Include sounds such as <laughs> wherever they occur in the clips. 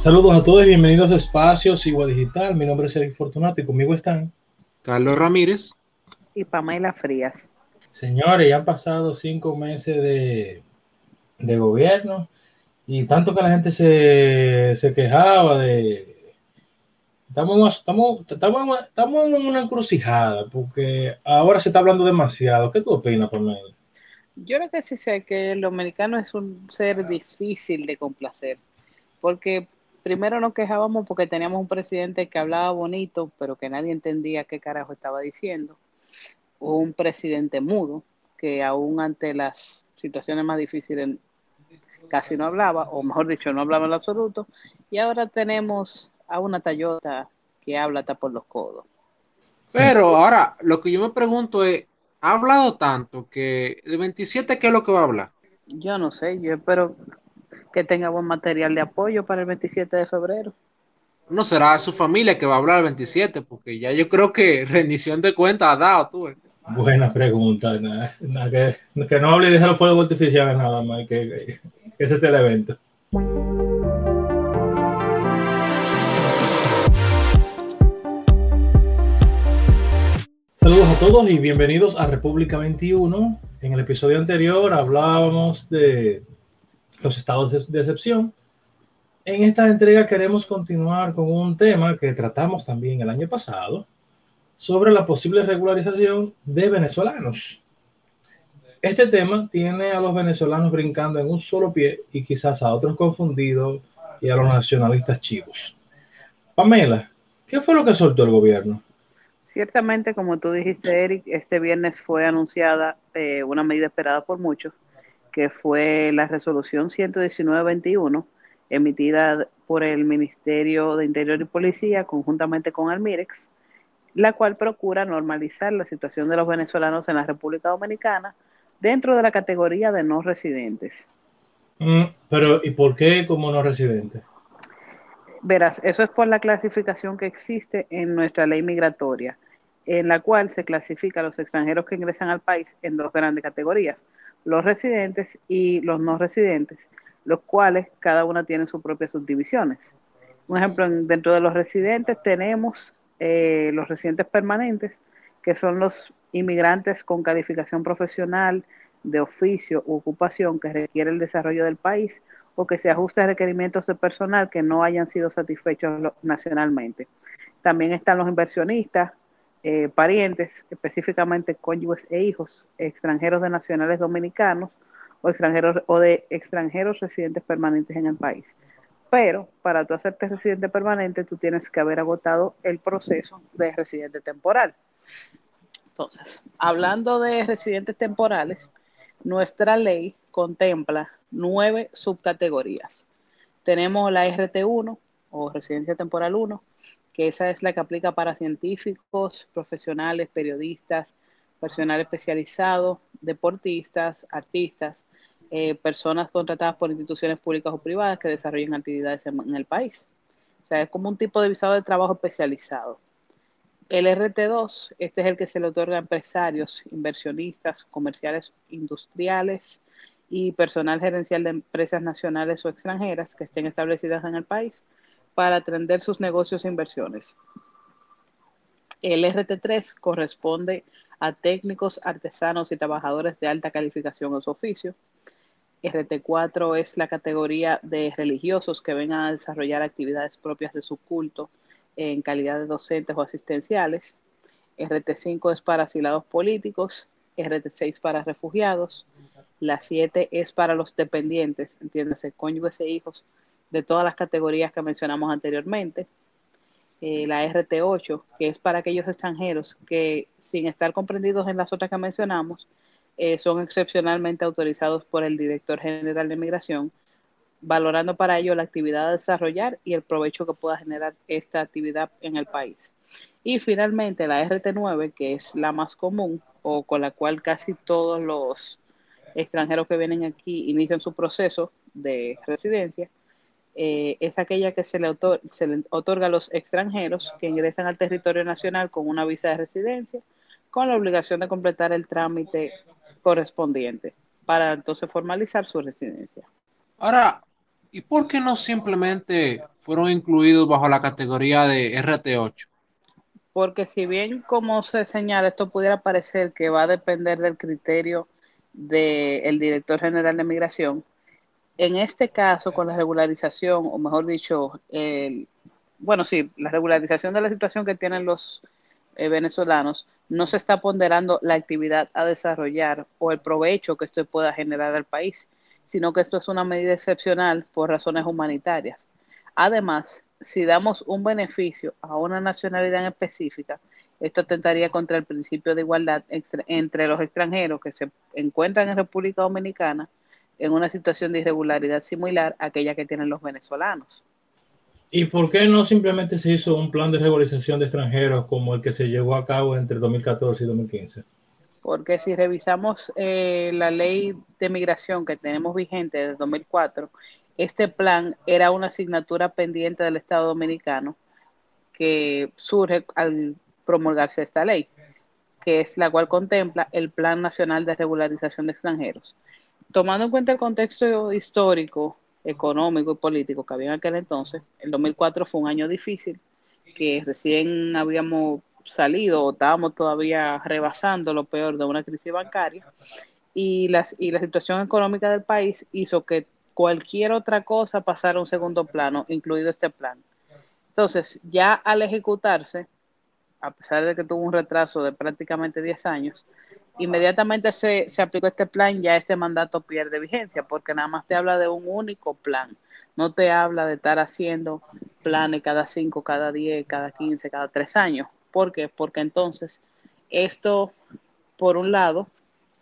Saludos a todos y bienvenidos a Espacios Igual Digital. Mi nombre es Sergio Fortunato y conmigo están Carlos Ramírez y Pamela Frías. Señores, ya han pasado cinco meses de, de gobierno y tanto que la gente se, se quejaba de... Estamos, estamos, estamos, estamos en una encrucijada porque ahora se está hablando demasiado. ¿Qué tú opinas, Pamela? Yo creo que sí sé que el dominicano es un ser difícil de complacer, porque primero nos quejábamos porque teníamos un presidente que hablaba bonito, pero que nadie entendía qué carajo estaba diciendo, o un presidente mudo, que aún ante las situaciones más difíciles casi no hablaba, o mejor dicho, no hablaba en absoluto, y ahora tenemos a una Tayota que habla hasta por los codos. Pero ahora, lo que yo me pregunto es, ha hablado tanto que el 27, ¿qué es lo que va a hablar? Yo no sé, yo espero que tenga buen material de apoyo para el 27 de febrero. No será su familia que va a hablar el 27, porque ya yo creo que <laughs> rendición de cuentas ha dado tú. Eh. Buena pregunta, que, no hable de los fuegos artificiales nada más, que, ese es el evento. Saludos a todos y bienvenidos a República 21. En el episodio anterior hablábamos de los estados de, excepción. En esta entrega queremos continuar con un tema que tratamos también el año pasado sobre la posible regularización de venezolanos. Este tema tiene a los venezolanos brincando en un solo pie y quizás a otros confundidos y a los nacionalistas chivos. Pamela, ¿qué fue lo que soltó el gobierno? Ciertamente, como tú dijiste, Eric, este viernes fue anunciada eh, una medida esperada por muchos, que fue la resolución 119-21, emitida por el Ministerio de Interior y Policía conjuntamente con Almirex, la cual procura normalizar la situación de los venezolanos en la República Dominicana dentro de la categoría de no residentes. Mm, pero, ¿y por qué como no residentes? Verás, eso es por la clasificación que existe en nuestra ley migratoria, en la cual se clasifica a los extranjeros que ingresan al país en dos grandes categorías, los residentes y los no residentes, los cuales cada una tiene sus propias subdivisiones. Un ejemplo, dentro de los residentes tenemos eh, los residentes permanentes, que son los inmigrantes con calificación profesional, de oficio u ocupación que requiere el desarrollo del país o que se ajuste a requerimientos de personal que no hayan sido satisfechos nacionalmente. También están los inversionistas, eh, parientes, específicamente cónyuges e hijos, extranjeros de nacionales dominicanos o extranjeros o de extranjeros residentes permanentes en el país. Pero para tú hacerte residente permanente, tú tienes que haber agotado el proceso de residente temporal. Entonces, hablando de residentes temporales, nuestra ley contempla nueve subcategorías. Tenemos la RT1 o residencia temporal 1, esa es la que aplica para científicos, profesionales, periodistas, personal especializado, deportistas, artistas, eh, personas contratadas por instituciones públicas o privadas que desarrollen actividades en, el país. O sea, es como un tipo de visado de trabajo especializado. El RT2, este es el que se le otorga a empresarios, inversionistas, comerciales, industriales y personal gerencial de empresas nacionales o extranjeras que estén establecidas en el país para atender sus negocios e inversiones. El RT3 corresponde a técnicos, artesanos y trabajadores de alta calificación en su oficio. RT4 es la categoría de religiosos que vengan a desarrollar actividades propias de su culto en calidad de docentes o asistenciales. RT5 es para asilados políticos. RT6 para refugiados. La 7 es para los dependientes, entiéndase, cónyuges e hijos de todas las categorías que mencionamos anteriormente. Eh, la RT8, que es para aquellos extranjeros que, sin estar comprendidos en las otras que mencionamos, eh, son excepcionalmente autorizados por el director general de migración, valorando para ello la actividad a desarrollar y el provecho que pueda generar esta actividad en el país. Y finalmente la RT9, que es la más común o con la cual casi todos los extranjeros que vienen aquí inician su proceso de residencia, eh, es aquella que se le, otorga a los extranjeros que ingresan al territorio nacional con una visa de residencia, con la obligación de completar el trámite correspondiente para entonces formalizar su residencia. Ahora, ¿Y por qué no simplemente fueron incluidos bajo la categoría de RT8? Porque si bien, como se señala, esto pudiera parecer que va a depender del criterio del director general de migración, en este caso, con la regularización, o mejor dicho, el, bueno, sí, la regularización de la situación que tienen los eh, venezolanos, no se está ponderando la actividad a desarrollar o el provecho que esto pueda generar al país, sino que esto es una medida excepcional por razones humanitarias. Además, si damos un beneficio a una nacionalidad en específica, esto atentaría contra el principio de igualdad entre los extranjeros que se encuentran en República Dominicana en una situación de irregularidad similar a aquella que tienen los venezolanos. ¿Y por qué no simplemente se hizo un plan de regularización de extranjeros como el que se llevó a cabo entre 2014 y 2015? Porque si revisamos eh, la ley de migración que tenemos vigente desde 2004, este plan era una asignatura pendiente del Estado Dominicano que surge al promulgarse esta ley, que es la cual contempla el Plan Nacional de Regularización de Extranjeros. Tomando en cuenta el contexto histórico económico y político que había en aquel entonces, el 2004 fue un año difícil, que recién habíamos salido o estábamos todavía rebasando lo peor de una crisis bancaria y, las, y la situación económica del país hizo que cualquier otra cosa pasara a un segundo plano, incluido este plan. Entonces, ya al ejecutarse, a pesar de que tuvo un retraso de prácticamente 10 años, inmediatamente se, se, aplicó este plan, ya este mandato pierde vigencia, porque nada más te habla de un único plan, no te habla de estar haciendo planes cada 5, cada 10, cada 15, cada 3 años. ¿Por qué? Porque entonces esto, por un lado,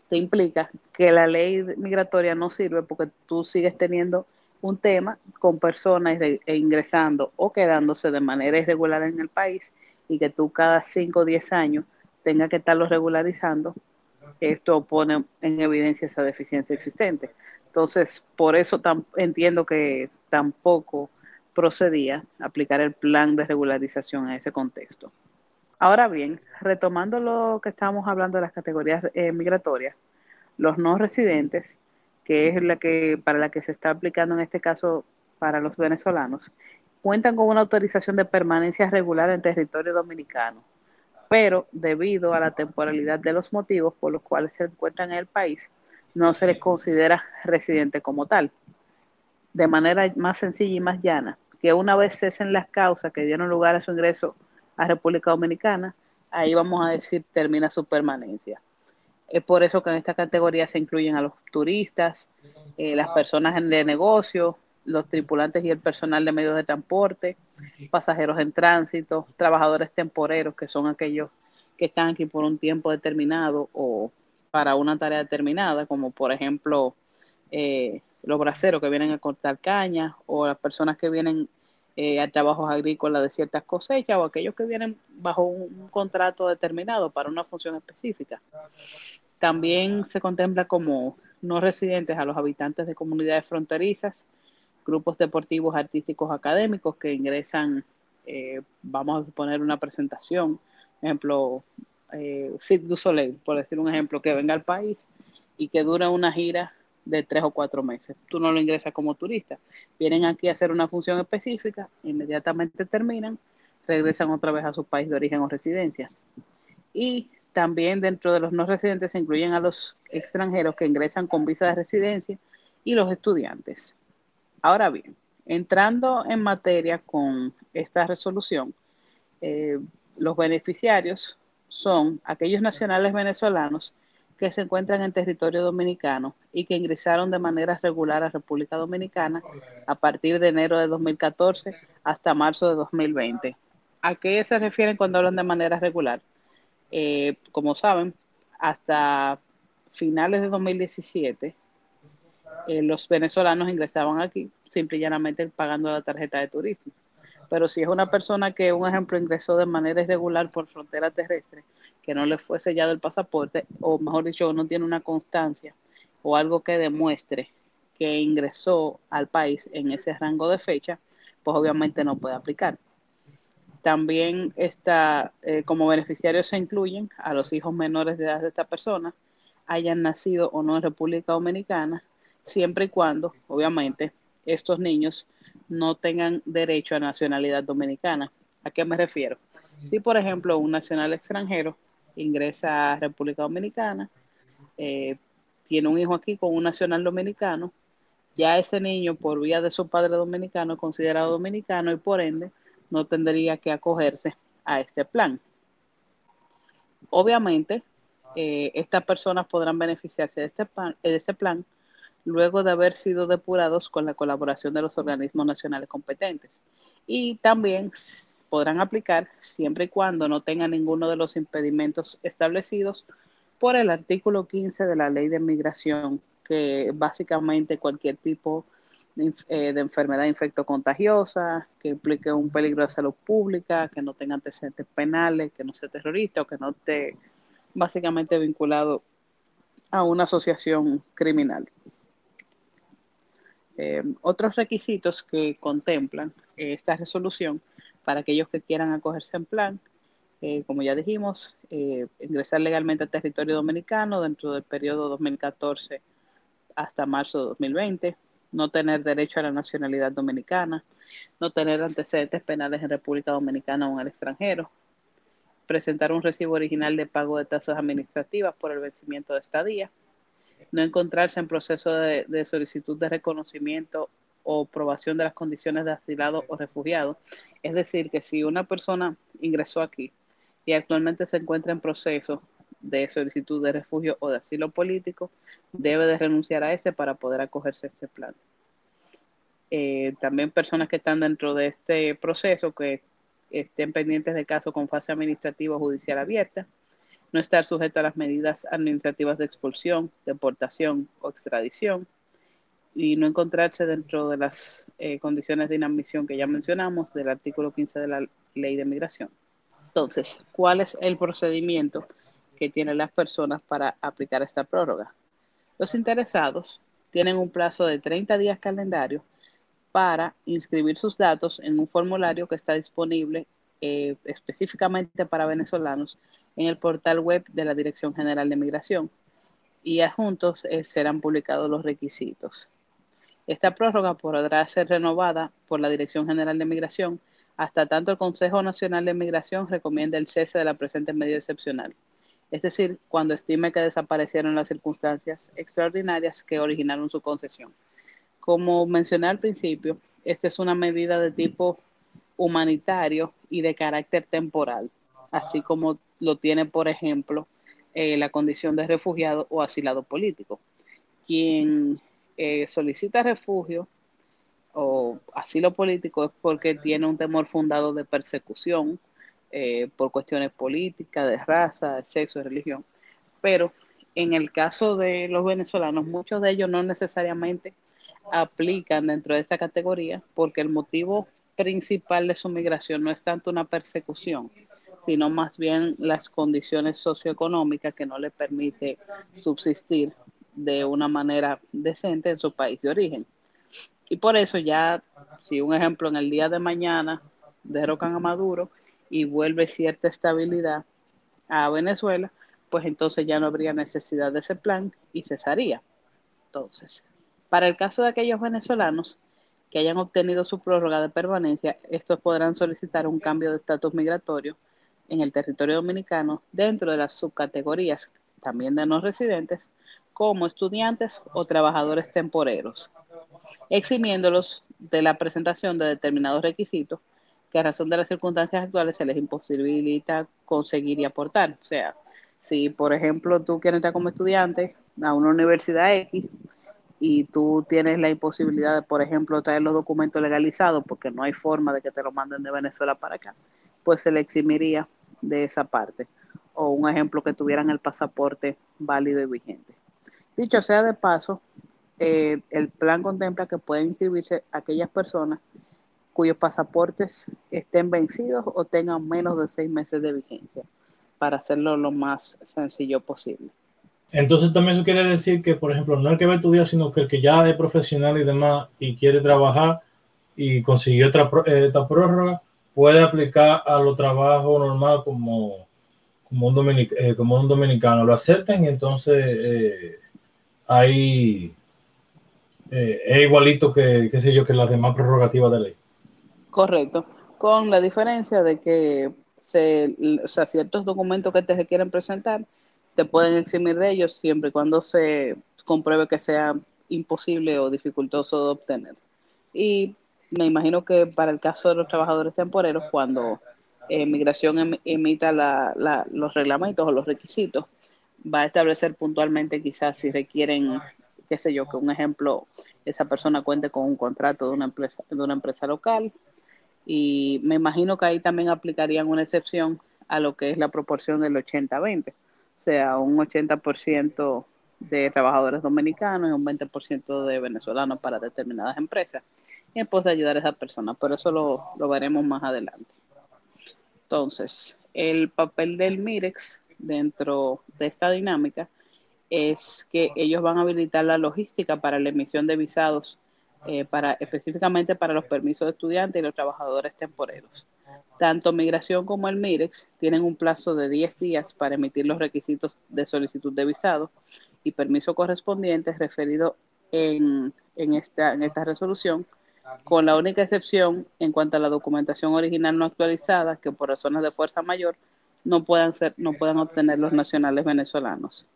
te implica que la ley migratoria no sirve porque tú sigues teniendo un tema con personas e ingresando o quedándose de manera irregular en el país y que tú cada 5 o 10 años tengas que estarlo regularizando esto pone en evidencia esa deficiencia existente. Entonces, por eso entiendo que tampoco procedía aplicar el plan de regularización a ese contexto. Ahora bien, retomando lo que estábamos hablando de las categorías eh, migratorias, los no residentes, que es la que para la que se está aplicando en este caso para los venezolanos, cuentan con una autorización de permanencia regular en territorio dominicano pero debido a la temporalidad de los motivos por los cuales se encuentran en el país, no se les considera residente como tal. De manera más sencilla y más llana, que una vez cesen las causas que dieron lugar a su ingreso a República Dominicana, ahí vamos a decir termina su permanencia. Es por eso que en esta categoría se incluyen a los turistas, eh, las personas de negocio, los tripulantes y el personal de medios de transporte, pasajeros en tránsito, trabajadores temporeros, que son aquellos que están aquí por un tiempo determinado o para una tarea determinada, como por ejemplo eh, los braceros que vienen a cortar cañas o las personas que vienen eh, a trabajos agrícolas de ciertas cosechas o aquellos que vienen bajo un contrato determinado para una función específica. También se contempla como no residentes a los habitantes de comunidades fronterizas, grupos deportivos, artísticos, académicos que ingresan, eh, vamos a poner una presentación, ejemplo, eh, du Soleil, por decir un ejemplo, que venga al país y que dura una gira de tres o cuatro meses. Tú no lo ingresas como turista. Vienen aquí a hacer una función específica, inmediatamente terminan, regresan otra vez a su país de origen o residencia. Y también dentro de los no residentes se incluyen a los extranjeros que ingresan con visa de residencia y los estudiantes. Ahora bien, entrando en materia con esta resolución, eh, los beneficiarios son aquellos nacionales venezolanos que se encuentran en territorio dominicano y que ingresaron de manera regular a República Dominicana a partir de enero de 2014 hasta marzo de 2020. ¿A qué se refieren cuando hablan de manera regular? Eh, como saben, hasta finales de 2017 eh, los venezolanos ingresaban aquí simple y llanamente pagando la tarjeta de turismo. Pero si es una persona que, un ejemplo, ingresó de manera irregular por frontera terrestre, que no le fue sellado el pasaporte, o mejor dicho, no tiene una constancia o algo que demuestre que ingresó al país en ese rango de fecha, pues obviamente no puede aplicar. También está, eh, como beneficiarios se incluyen a los hijos menores de edad de esta persona, hayan nacido o no en República Dominicana, siempre y cuando, obviamente, estos niños no tengan derecho a nacionalidad dominicana. ¿A qué me refiero? Si, por ejemplo, un nacional extranjero ingresa a República Dominicana, eh, tiene un hijo aquí con un nacional dominicano, ya ese niño, por vía de su padre dominicano, es considerado dominicano y por ende no tendría que acogerse a este plan. Obviamente, eh, estas personas podrán beneficiarse de este, plan, de este plan luego de haber sido depurados con la colaboración de los organismos nacionales competentes. Y también podrán aplicar siempre y cuando no tengan ninguno de los impedimentos establecidos por el artículo 15 de la ley de migración, que básicamente cualquier tipo de, eh, de enfermedad infectocontagiosa, que implique un peligro de salud pública, que no tenga antecedentes penales, que no sea terrorista o que no esté básicamente vinculado a una asociación criminal. Eh, otros requisitos que contemplan esta resolución para aquellos que quieran acogerse en plan, eh, como ya dijimos, eh, ingresar legalmente al territorio dominicano dentro del periodo 2014 hasta marzo de 2020, no tener derecho a la nacionalidad dominicana, no tener antecedentes penales en República Dominicana o en el extranjero, presentar un recibo original de pago de tasas administrativas por el vencimiento de estadía, no encontrarse en proceso de, solicitud de reconocimiento o aprobación de las condiciones de asilado o refugiado. Es decir, que si una persona ingresó aquí y actualmente se encuentra en proceso de solicitud de refugio o de asilo político, debe de renunciar a ese para poder acogerse a este plan. Eh, también personas que están dentro de este proceso, que estén pendientes de caso con fase administrativa o judicial abierta, no estar sujeto a las medidas administrativas de expulsión, deportación o extradición, y no encontrarse dentro de las eh, condiciones de inadmisión que ya mencionamos del artículo 15 de la ley de migración. Entonces, ¿cuál es el procedimiento que tienen las personas para aplicar esta prórroga? Los interesados tienen un plazo de 30 días calendario para inscribir sus datos en un formulario que está disponible eh, específicamente para venezolanos en el portal web de la Dirección General de Migración y adjuntos eh, serán publicados los requisitos. Esta prórroga podrá ser renovada por la Dirección General de Migración hasta tanto el Consejo Nacional de Migración recomienda el cese de la presente medida excepcional, es decir, cuando estime que desaparecieron las circunstancias extraordinarias que originaron su concesión. Como mencioné al principio, esta es una medida de tipo humanitario y de carácter temporal, así como lo tiene, por ejemplo, eh, la condición de refugiado o asilado político. Quien eh, solicita refugio o asilo político es porque tiene un temor fundado de persecución eh, por cuestiones políticas, de raza, de sexo, de religión. Pero en el caso de los venezolanos, muchos de ellos no necesariamente aplican dentro de esta categoría porque el motivo principal de su migración no es tanto una persecución, sino más bien las condiciones socioeconómicas que no le permite subsistir de una manera decente en su país de origen. Y por eso ya, si un ejemplo en el día de mañana derrocan a Maduro y vuelve cierta estabilidad a Venezuela, pues entonces ya no habría necesidad de ese plan y cesaría. Entonces, para el caso de aquellos venezolanos que hayan obtenido su prórroga de permanencia, estos podrán solicitar un cambio de estatus migratorio en el territorio dominicano dentro de las subcategorías también de no residentes como estudiantes o trabajadores temporeros, eximiéndolos de la presentación de determinados requisitos que a razón de las circunstancias actuales se les imposibilita conseguir y aportar. O sea, si por ejemplo tú quieres entrar como estudiante a una universidad X y tú tienes la imposibilidad de, por ejemplo, traer los documentos legalizados porque no hay forma de que te lo manden de Venezuela para acá, pues se le eximiría de esa parte. O un ejemplo que tuvieran el pasaporte válido y vigente. Dicho sea de paso, eh, el plan contempla que pueden inscribirse aquellas personas cuyos pasaportes estén vencidos o tengan menos de seis meses de vigencia, para hacerlo lo más sencillo posible. Entonces también eso quiere decir que, por ejemplo, no el que va a estudiar, sino que el que ya es profesional y demás y quiere trabajar y consiguió otra, eh, esta prórroga, puede aplicar a los trabajos normal como, como, un, eh, como un dominicano. Lo aceptan y entonces eh, hay, eh, es igualito que, qué sé yo, que las demás prerrogativas de ley. Correcto, con la diferencia de que se, o ciertos documentos que te se quieren presentar te pueden eximir de ellos siempre y cuando se compruebe que sea imposible o dificultoso de obtener. Y me imagino que para el caso de los trabajadores temporeros, cuando eh, migración em, emita los reglamentos o los requisitos, va a establecer puntualmente quizás si requieren, qué sé yo, que un ejemplo, esa persona cuente con un contrato de una empresa, de una empresa local. Y me imagino que ahí también aplicarían una excepción a lo que es la proporción del 80-20, o sea, un 80% de trabajadores dominicanos y un 20% de venezolanos para determinadas empresas, en pos de ayudar a esa persona, pero eso lo, lo veremos más adelante. Entonces, el papel del MIREX dentro de esta dinámica es que ellos van a habilitar la logística para la emisión de visados eh, para específicamente para los permisos de estudiantes y los trabajadores temporeros. Tanto Migración como el MIREX tienen un plazo de 10 días para emitir los requisitos de solicitud de visado y permiso correspondientes referidos en, en, esta, en esta resolución con la única excepción en cuanto a la documentación original no actualizada, que por razones de fuerza mayor no puedan, ser, no puedan obtener los nacionales venezolanos.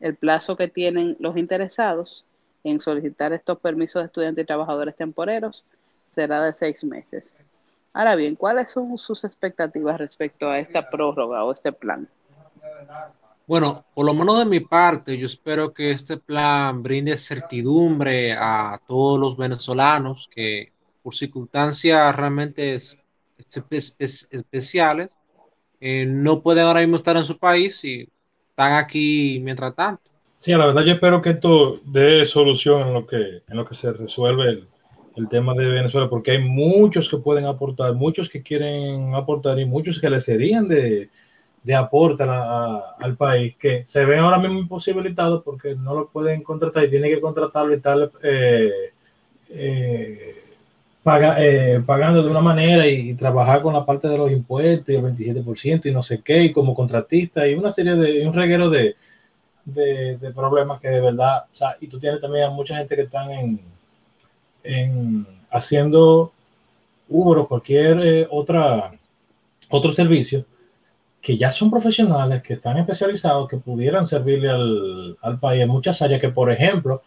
El plazo que tienen los interesados en solicitar estos permisos de estudiantes y trabajadores temporeros será de seis meses. Ahora bien, ¿cuáles son sus expectativas respecto a esta prórroga o este plan? Bueno, por lo menos de mi parte, yo espero que este plan brinde certidumbre a todos los venezolanos que por circunstancias realmente especiales eh, no pueden ahora mismo estar en su país y están aquí mientras tanto. Sí, la verdad yo espero que esto dé solución en lo que, en lo que se resuelve el, el tema de Venezuela, porque hay muchos que pueden aportar, muchos que quieren aportar y muchos que les serían de, de aporte al país que se ven ahora mismo imposibilitados porque no lo pueden contratar y tienen que contratarlo y tal eh, eh, eh, pagando de una manera y, trabajar con la parte de los impuestos y el 27% y no sé qué, y como contratista y una serie de, un reguero de, de, problemas que de verdad, y tú tienes también a mucha gente que están en, en haciendo Uber o cualquier otra otro servicio que ya son profesionales, que están especializados, que pudieran servirle al, al país en muchas áreas que, por ejemplo,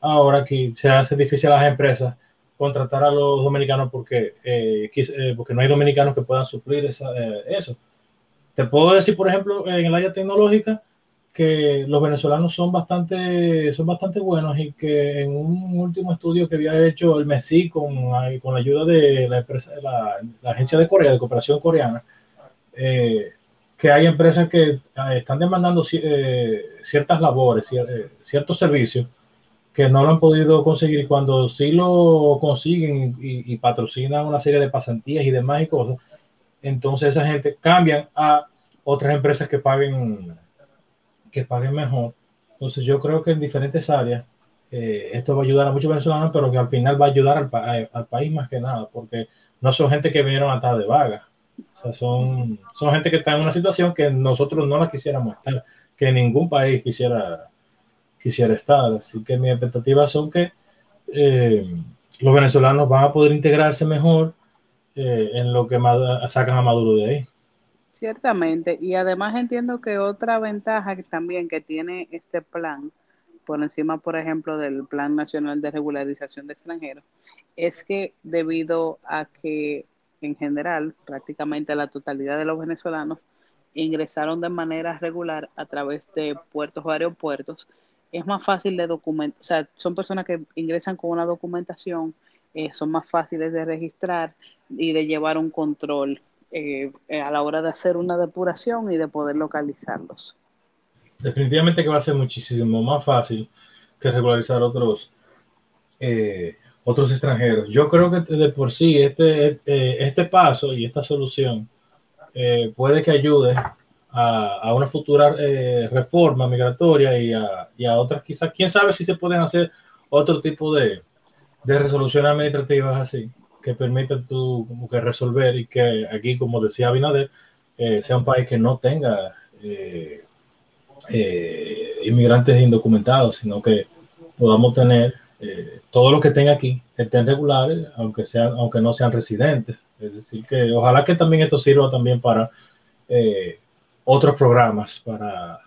ahora que se hace difícil a las empresas contratar a los dominicanos porque, eh, eh, porque no hay dominicanos que puedan suplir esa, eh, eso. Te puedo decir, por ejemplo, en el área tecnológica, que los venezolanos son bastante, son bastante buenos y que en un último estudio que había hecho el MESI con, con la ayuda de la, empresa, la, la agencia de Corea, de cooperación coreana, eh, que hay empresas que eh, están demandando eh, ciertas labores, eh, ciertos servicios que no lo han podido conseguir cuando sí lo consiguen y, patrocinan una serie de pasantías y demás y cosas, entonces esa gente cambian a otras empresas que paguen que paguen mejor. Entonces yo creo que en diferentes áreas esto va a ayudar a muchos venezolanos, pero que al final va a ayudar al, al país más que nada, porque no son gente que vinieron a estar de vaga son, son gente que está en una situación que nosotros no la quisiéramos estar, que ningún país quisiera, quisiera estar. Así que mis expectativas son que eh, los venezolanos van a poder integrarse mejor eh, en lo que sacan a Maduro de ahí. Ciertamente, y además entiendo que otra ventaja también que tiene este plan, por encima, por ejemplo, del Plan Nacional de Regularización de Extranjeros, es que debido a que en general, prácticamente la totalidad de los venezolanos ingresaron de manera regular a través de puertos o aeropuertos. Es más fácil de documentar, o sea, son personas que ingresan con una documentación, eh, son más fáciles de registrar y de llevar un control eh, a la hora de hacer una depuración y de poder localizarlos. Definitivamente que va a ser muchísimo más fácil que regularizar otros eh, otros extranjeros. Yo creo que de por sí este, este, este paso y esta solución eh, puede que ayude a, una futura eh, reforma migratoria y a, y a, otras quizás, quién sabe si se pueden hacer otro tipo de, de resoluciones administrativas así, que permitan tú como que resolver y que aquí, como decía Abinader, eh, sea un país que no tenga inmigrantes indocumentados, sino que podamos tener eh, todo lo que tenga aquí estén regulares, aunque, sean, aunque no sean residentes. Es decir, que ojalá que también esto sirva también para eh, otros programas, para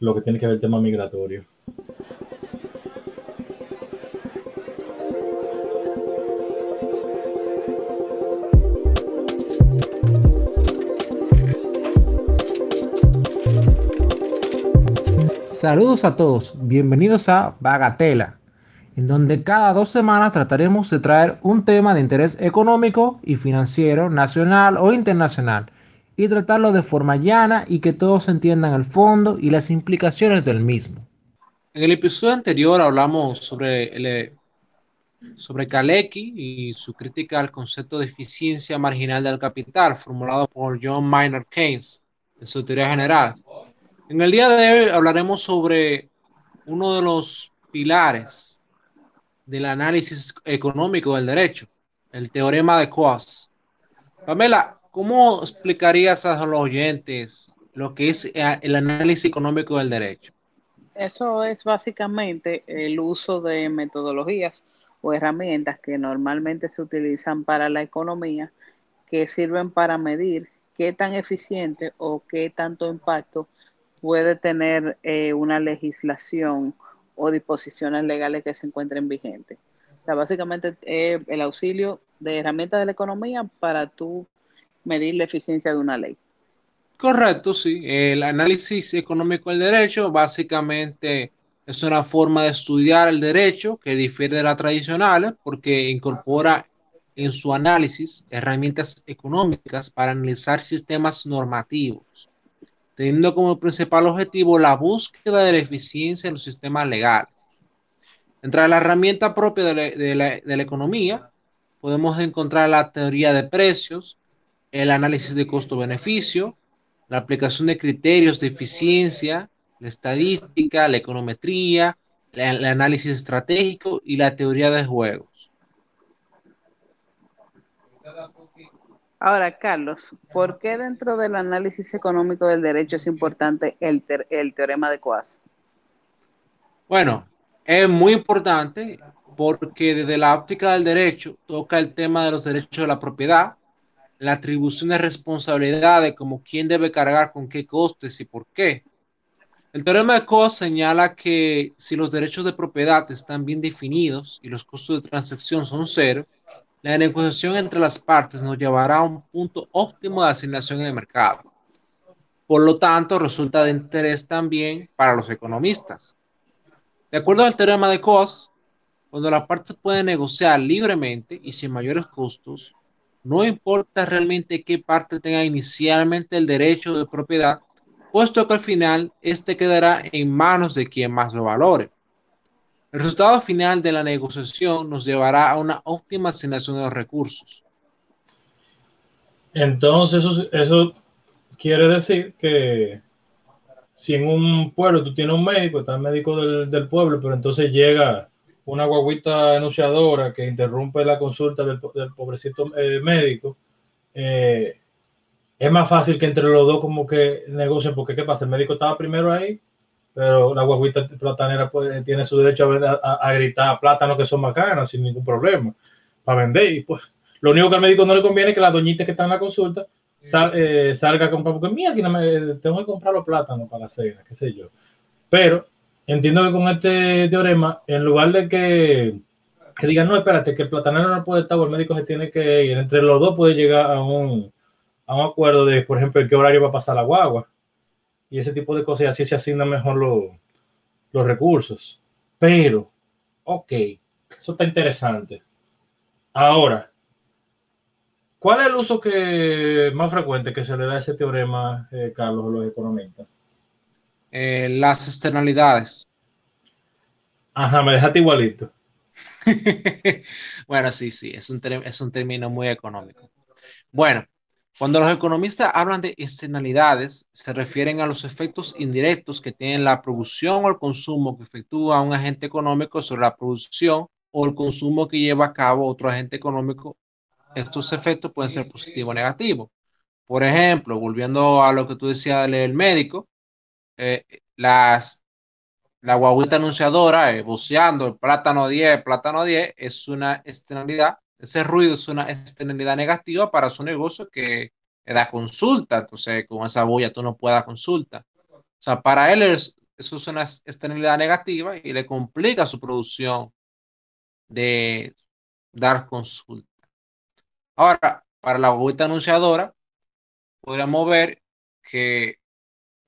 lo que tiene que ver el tema migratorio. Saludos a todos, bienvenidos a Bagatela, en donde cada dos semanas trataremos de traer un tema de interés económico y financiero, nacional o internacional, y tratarlo de forma llana y que todos entiendan el fondo y las implicaciones del mismo. En el episodio anterior hablamos sobre, el, sobre Kalecki y su crítica al concepto de eficiencia marginal del capital, formulado por John Maynard Keynes en su teoría general. En el día de hoy hablaremos sobre uno de los pilares del análisis económico del derecho, el teorema de Coase. Pamela, ¿cómo explicarías a los oyentes lo que es eh, el análisis económico del derecho? Eso es básicamente el uso de metodologías o herramientas que normalmente se utilizan para la economía que sirven para medir qué tan eficiente o qué tanto impacto puede tener eh, una legislación o disposiciones legales que se encuentren vigentes. O sea, básicamente es el auxilio de herramientas de la economía para tú medir la eficiencia de una ley. Correcto, sí. El análisis económico del derecho básicamente es una forma de estudiar el derecho que difiere de la tradicional porque incorpora en su análisis herramientas económicas para analizar sistemas normativos teniendo como principal objetivo la búsqueda de la eficiencia en los sistemas legales. Entre la herramienta propia de la, economía, podemos encontrar la teoría de precios, el análisis de costo-beneficio, la aplicación de criterios de eficiencia, la estadística, la econometría, el análisis estratégico y la teoría de juegos. Ahora, Carlos, ¿por qué dentro del análisis económico del derecho es importante el, teorema de Coase? Bueno, es muy importante porque desde la óptica del derecho toca el tema de los derechos de la propiedad, la atribución de responsabilidades como quién debe cargar con qué costes y por qué. El teorema de Coase señala que si los derechos de propiedad están bien definidos y los costos de transacción son cero, la negociación entre las partes nos llevará a un punto óptimo de asignación en el mercado. Por lo tanto, resulta de interés también para los economistas. De acuerdo al teorema de Coase, cuando las partes pueden negociar libremente y sin mayores costos, no importa realmente qué parte tenga inicialmente el derecho de propiedad, puesto que al final este quedará en manos de quien más lo valore. El resultado final de la negociación nos llevará a una óptima asignación de los recursos. Entonces, eso, quiere decir que si en un pueblo tú tienes un médico, está el médico del, pueblo, pero entonces llega una guaguita enunciadora que interrumpe la consulta del, pobrecito eh, médico, eh, es más fácil que entre los dos como que negocien, porque ¿qué pasa? El médico estaba primero ahí pero la guaguita platanera pues, tiene su derecho a, gritar plátanos que son bacanas sin ningún problema para vender. Y pues lo único que al médico no le conviene es que la doñita que está en la consulta eh, salga a comprar, porque mira, que no me, tengo que comprar los plátanos para la cena, qué sé yo. Pero entiendo que con este teorema, en lugar de que, que digan, no, espérate, que el platanero no puede estar, o el médico se tiene que ir, entre los dos puede llegar a un, a un acuerdo de, por ejemplo, en qué horario va a pasar la guagua y ese tipo de cosas, y así se asignan mejor los recursos. Pero, ok, eso está interesante. Ahora, ¿cuál es el uso que más frecuente que se le da a ese teorema, eh, Carlos, a los economistas? Eh, las externalidades. Ajá, me dejaste igualito. <laughs> bueno, sí, sí, es un, es un término muy económico. Bueno, cuando los economistas hablan de externalidades, se refieren a los efectos indirectos que tienen la producción o el consumo que efectúa un agente económico sobre la producción o el consumo que lleva a cabo otro agente económico. Estos efectos pueden ser positivos o negativos. Por ejemplo, volviendo a lo que tú decías del médico, eh, las, la guaguita anunciadora, eh, el plátano 10, plátano 10, es una externalidad, ese ruido es una externalidad negativa para su negocio que da consulta, entonces con esa bulla tú no puedes consulta. O sea, para él eso es una externalidad negativa y le complica su producción de dar consulta. Ahora, para la guaguita anunciadora, podríamos ver que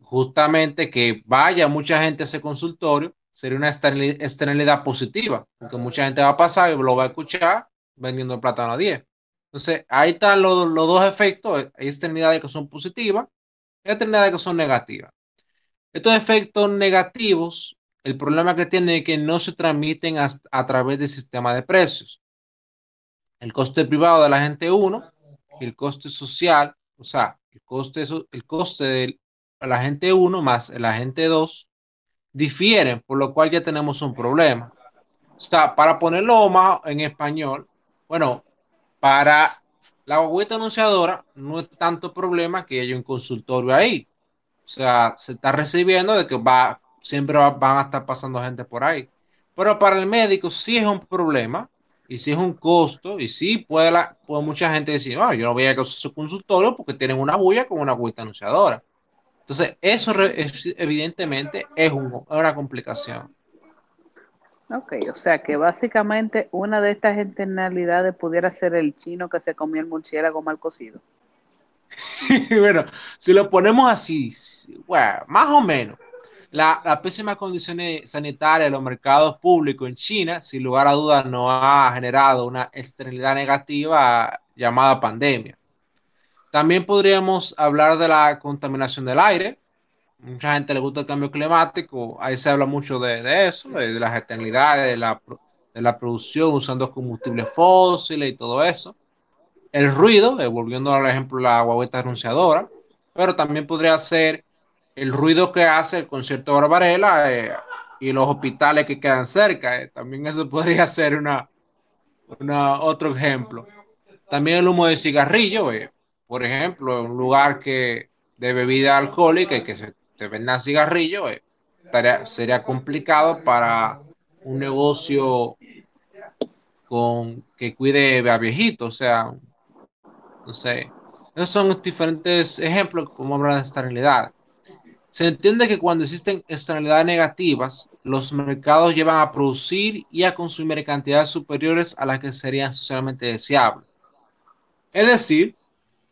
justamente que vaya mucha gente a ese consultorio sería una externalidad positiva, porque mucha gente va a pasar y lo va a escuchar vendiendo el plátano a 10. Entonces, ahí están los, dos efectos. Hay externalidades que son positivas y externalidades que son negativas. Estos efectos negativos, el problema que tienen es que no se transmiten a, a través del sistema de precios. El coste privado de la gente 1 y el coste social, o sea, el coste, el coste del la gente 1 más la gente 2 difieren, por lo cual ya tenemos un problema. O sea, para ponerlo más en español, bueno, para la guaguita anunciadora no es tanto problema que haya un consultorio ahí. O sea, se está recibiendo de que va, siempre van a estar pasando gente por ahí. Pero para el médico sí es un problema y sí es un costo y sí puede, la, puede mucha gente decir, no, yo no voy a ir su consultorio porque tienen una bulla con una guaguita anunciadora. Entonces, eso evidentemente es una complicación. Ok, o sea que básicamente una de estas internalidades pudiera ser el chino que se comió el murciélago mal cocido. <laughs> bueno, si lo ponemos así, más o menos, la, la, pésima condiciones sanitarias de los mercados públicos en China, sin lugar a dudas, no ha generado una externalidad negativa llamada pandemia. También podríamos hablar de la contaminación del aire. Mucha gente le gusta el cambio climático. Ahí se habla mucho de, eso, de, las eternidades, de la, de la producción usando combustibles fósiles y todo eso. El ruido, eh, volviendo al ejemplo la guagueta anunciadora, pero también podría ser el ruido que hace el concierto de Barbarella eh, y los hospitales que quedan cerca. Eh. También eso <laughs> podría ser una, una, otro ejemplo. También el humo de cigarrillo por ejemplo, un lugar que de bebida alcohólica y que se te vendan cigarrillos, eh, sería complicado para un negocio con que cuide a viejitos, o sea, no sé. Esos son diferentes ejemplos como hablar de externalidad. Se entiende que cuando existen externalidades negativas, los mercados llevan a producir y a consumir cantidades superiores a las que serían socialmente deseables. Es decir,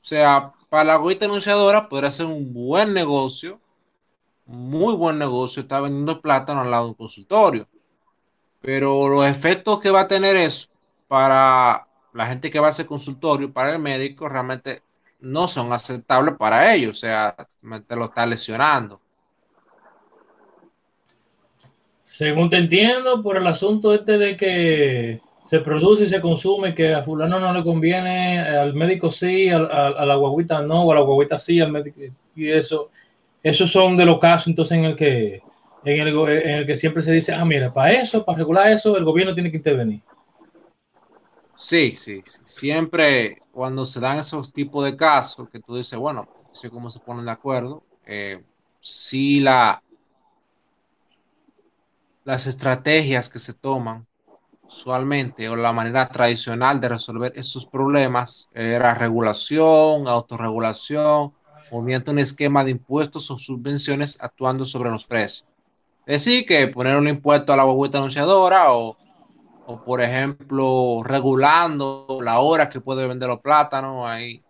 o sea, para la agüita anunciadora podría ser un buen negocio, muy buen negocio, está vendiendo plátano al lado de un consultorio. Pero los efectos que va a tener eso para la gente que va a ese consultorio, para el médico, realmente no son aceptables para ellos. O sea, te lo está lesionando. Según te entiendo, por el asunto este de que se produce y se consume, que a fulano no le conviene, al médico sí, a, la guaguita no, o a la guaguita sí, al médico y eso. Esos son de los casos entonces en el que en el, que siempre se dice, ah, mira, para eso, para regular eso, el gobierno tiene que intervenir. Sí, sí, sí. Siempre cuando se dan esos tipos de casos que tú dices, bueno, no sé cómo se ponen de acuerdo, eh, sí la, las estrategias que se toman usualmente o la manera tradicional de resolver esos problemas era regulación, autorregulación, movimiento un esquema de impuestos o subvenciones actuando sobre los precios. Es decir, que poner un impuesto a la boguita anunciadora o, o, por ejemplo, regulando la hora que puede vender los plátanos ahí,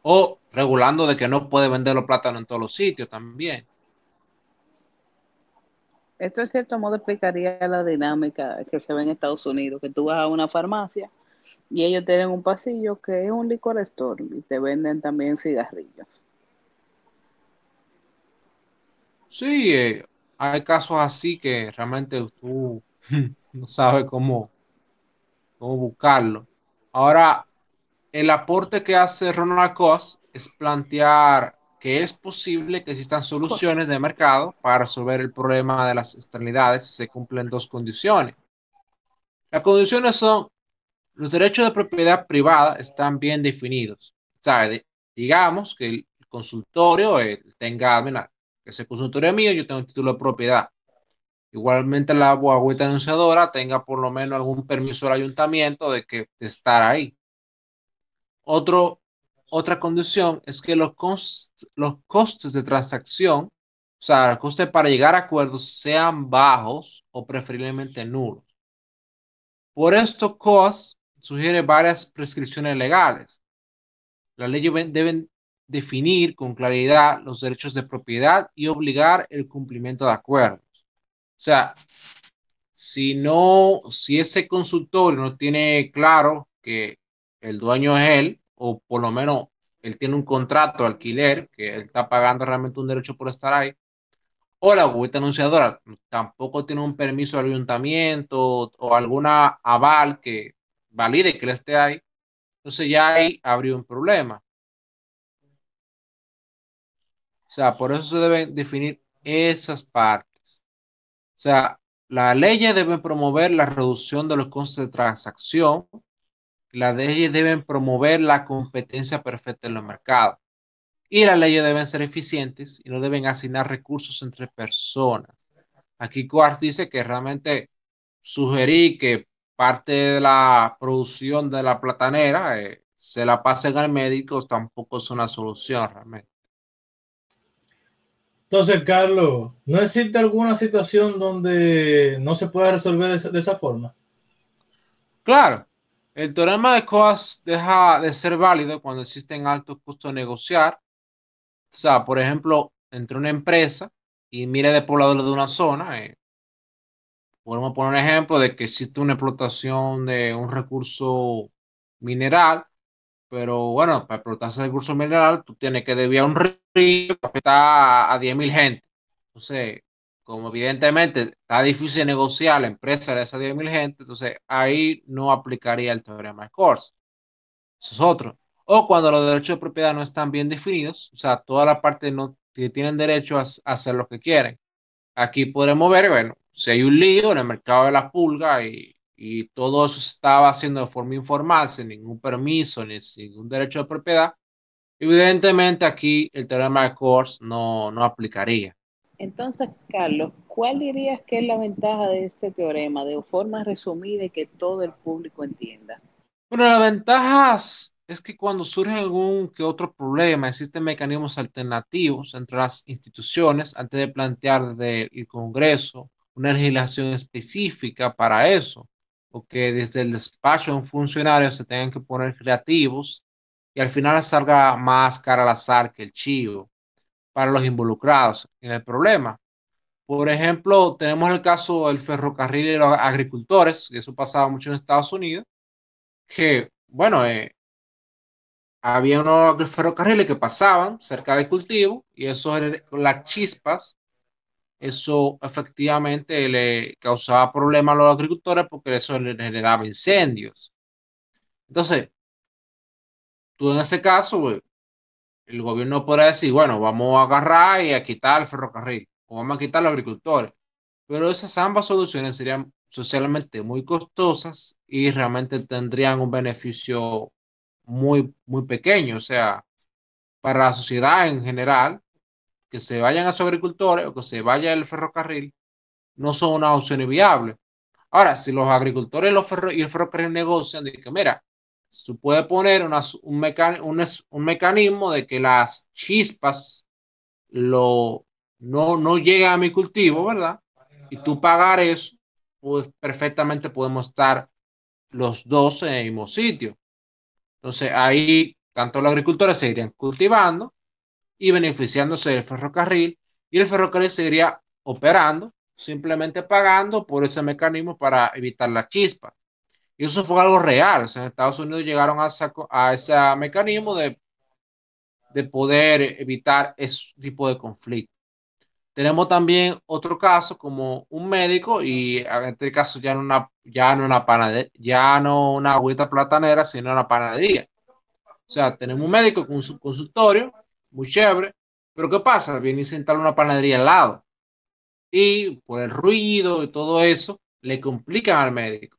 o regulando de que no puede vender los plátanos en todos los sitios también. Esto en cierto modo explicaría la dinámica que se ve en Estados Unidos, que tú vas a una farmacia y ellos tienen un pasillo que es un licor store y te venden también cigarrillos. Sí, eh, hay casos así que realmente tú <laughs> no sabes cómo, cómo buscarlo. Ahora, el aporte que hace Ronald Coase es plantear que es posible que existan soluciones de mercado para resolver el problema de las externalidades si se cumplen dos condiciones. Las condiciones son, los derechos de propiedad privada están bien definidos. digamos que el consultorio eh, tenga, mira, ese consultorio es mío, yo tengo un título de propiedad. Igualmente la agüita anunciadora tenga por lo menos algún permiso del ayuntamiento de que de estar ahí. Otro, otra condición es que los, los costes de transacción, o sea, los costes para llegar a acuerdos sean bajos o preferiblemente nulos. Por esto, COAS sugiere varias prescripciones legales. Las leyes deben definir con claridad los derechos de propiedad y obligar el cumplimiento de acuerdos. O sea, si no, si ese consultorio no tiene claro que el dueño es él, o por lo menos él tiene un contrato de alquiler, que él está pagando realmente un derecho por estar ahí, o la bobeta anunciadora tampoco tiene un permiso del ayuntamiento o alguna aval que valide que él esté ahí, entonces ya ahí habría un problema. O sea, por eso se deben definir esas partes. O sea, las leyes deben promover la reducción de los costes de transacción. Las leyes deben promover la competencia perfecta en los mercados. Y las leyes deben ser eficientes y no deben asignar recursos entre personas. Aquí Quartz dice que realmente sugerí que parte de la producción de la platanera eh, se la pasen al médico tampoco es una solución realmente. Entonces, Carlos, ¿no existe alguna situación donde no se pueda resolver de esa, forma? Claro, el teorema de Coas deja de ser válido cuando existen altos costos de negociar. O sea, por ejemplo, entre una empresa y mire de pobladores de una zona, eh, podemos poner un ejemplo de que existe una explotación de un recurso mineral pero bueno, para explotar ese recurso mineral, tú tienes que desviar un río que afecta a 10.000 gente. Entonces, como evidentemente está difícil negociar la empresa de esas 10.000 gente, entonces ahí no aplicaría el teorema de Coase. Eso es otro. O cuando los derechos de propiedad no están bien definidos, o sea, todas las partes no tienen derecho a, hacer lo que quieren. Aquí podremos ver, bueno, si hay un lío en el mercado de la pulga y y todo eso estaba haciendo de forma informal, sin ningún permiso ni sin ningún derecho de propiedad, evidentemente aquí el teorema de Coase no, no aplicaría. Entonces, Carlos, ¿cuál dirías que es la ventaja de este teorema de forma resumida y que todo el público entienda? Bueno, las ventajas es que cuando surge algún que otro problema, existen mecanismos alternativos entre las instituciones antes de plantear desde el Congreso una legislación específica para eso que desde el despacho de un funcionario se tengan que poner creativos y al final salga más cara al azar que el chivo para los involucrados en el problema. Por ejemplo, tenemos el caso del ferrocarril y los agricultores, que eso pasaba mucho en Estados Unidos, que, bueno, eh, había unos ferrocarriles que pasaban cerca del cultivo y eso las chispas eso efectivamente le causaba problemas a los agricultores porque eso le generaba incendios. Entonces, tú en ese caso, el gobierno podrá decir, bueno, vamos a agarrar y a quitar el ferrocarril, o vamos a quitar a los agricultores. Pero esas ambas soluciones serían socialmente muy costosas y realmente tendrían un beneficio muy, muy pequeño. O sea, para la sociedad en general, que se vayan a sus agricultores o que se vaya el ferrocarril no son una opción viable. Ahora, si los agricultores y, el ferrocarril negocian, de que mira, tú puedes poner un, mecanismo de que las chispas no, lleguen a mi cultivo, ¿verdad? Y tú pagar eso, pues perfectamente podemos estar los dos en el mismo sitio. Entonces ahí tanto los agricultores se irían cultivando y beneficiándose del ferrocarril y el ferrocarril seguiría operando, simplemente pagando por ese mecanismo para evitar la chispa. Y eso fue algo real. en Estados Unidos llegaron a, a ese mecanismo de, de poder evitar ese tipo de conflicto. Tenemos también otro caso como un médico y en este caso ya no una, ya no una panadería, ya no una agüita platanera, sino una panadería. O sea, tenemos un médico con su consultorio muy chévere. Pero ¿qué pasa? Viene a sentar una panadería al lado. Y por el ruido y todo eso, le complican al médico.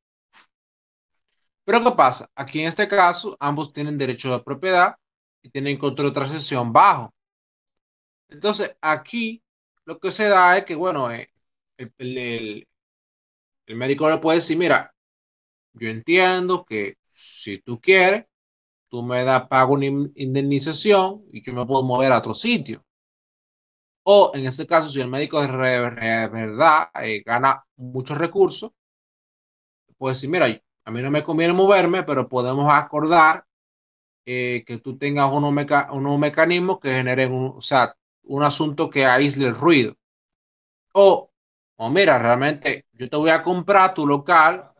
Pero ¿qué pasa? Aquí en este caso, ambos tienen derecho de propiedad y tienen control de transacción bajo. Entonces, aquí lo que se da es que, bueno, eh, el, médico le puede decir, mira, yo entiendo que si tú quieres, tú me das pago una indemnización y yo me puedo mover a otro sitio. O en este caso, si el médico de verdad eh, gana muchos recursos, puede decir, mira, a mí no me conviene moverme, pero podemos acordar eh, que tú tengas unos, mecanismos que generen un, o sea, un asunto que aísle el ruido. O, o mira, realmente yo te voy a comprar tu local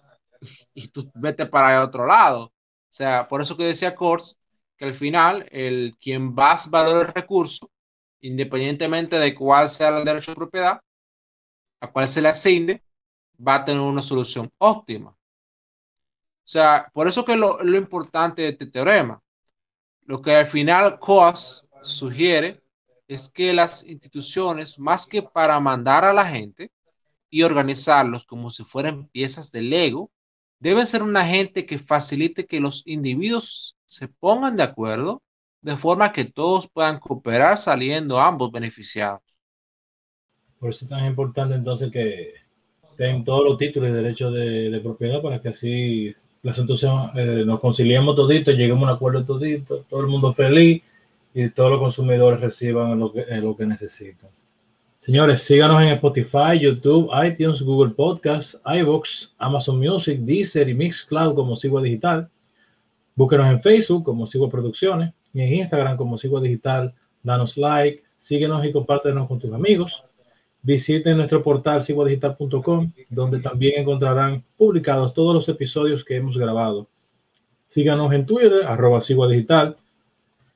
<laughs> y tú vete para el otro lado. Sea, por eso que decía Kors que al final el quien va a valorar el recurso, independientemente de cuál sea el derecho de propiedad, a cuál se le asigne, va a tener una solución óptima. O sea, por eso que lo, lo importante de este teorema. Lo que al final COAS sugiere es que las instituciones, más que para mandar a la gente y organizarlos como si fueran piezas de Lego, deben ser una gente que facilite que los individuos se pongan de acuerdo de forma que todos puedan cooperar saliendo ambos beneficiados. Por eso es tan importante entonces que tengan todos los títulos y derechos de, de propiedad para que así entonces eh, nos conciliemos todito, lleguemos a un acuerdo todito, todo el mundo feliz y todos los consumidores reciban lo que, lo que necesitan. Señores, síganos en Spotify, YouTube, iTunes, Google Podcasts, iVoox, Amazon Music, Deezer y Mixcloud como Sigo Digital. Búsquenos en Facebook como Sigo Producciones y en Instagram como Sigo Digital. Danos like, síguenos y compártenos con tus amigos. Visiten nuestro portal cibodigital.com, donde también encontrarán publicados todos los episodios que hemos grabado. Síganos en Twitter, arroba Digital,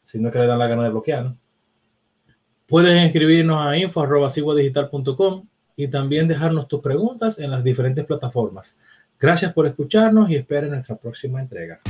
si no es la gana de bloquear. Pueden escribirnos a info arroba y también dejarnos tus preguntas en las diferentes plataformas. Gracias por escucharnos y esperen nuestra próxima entrega.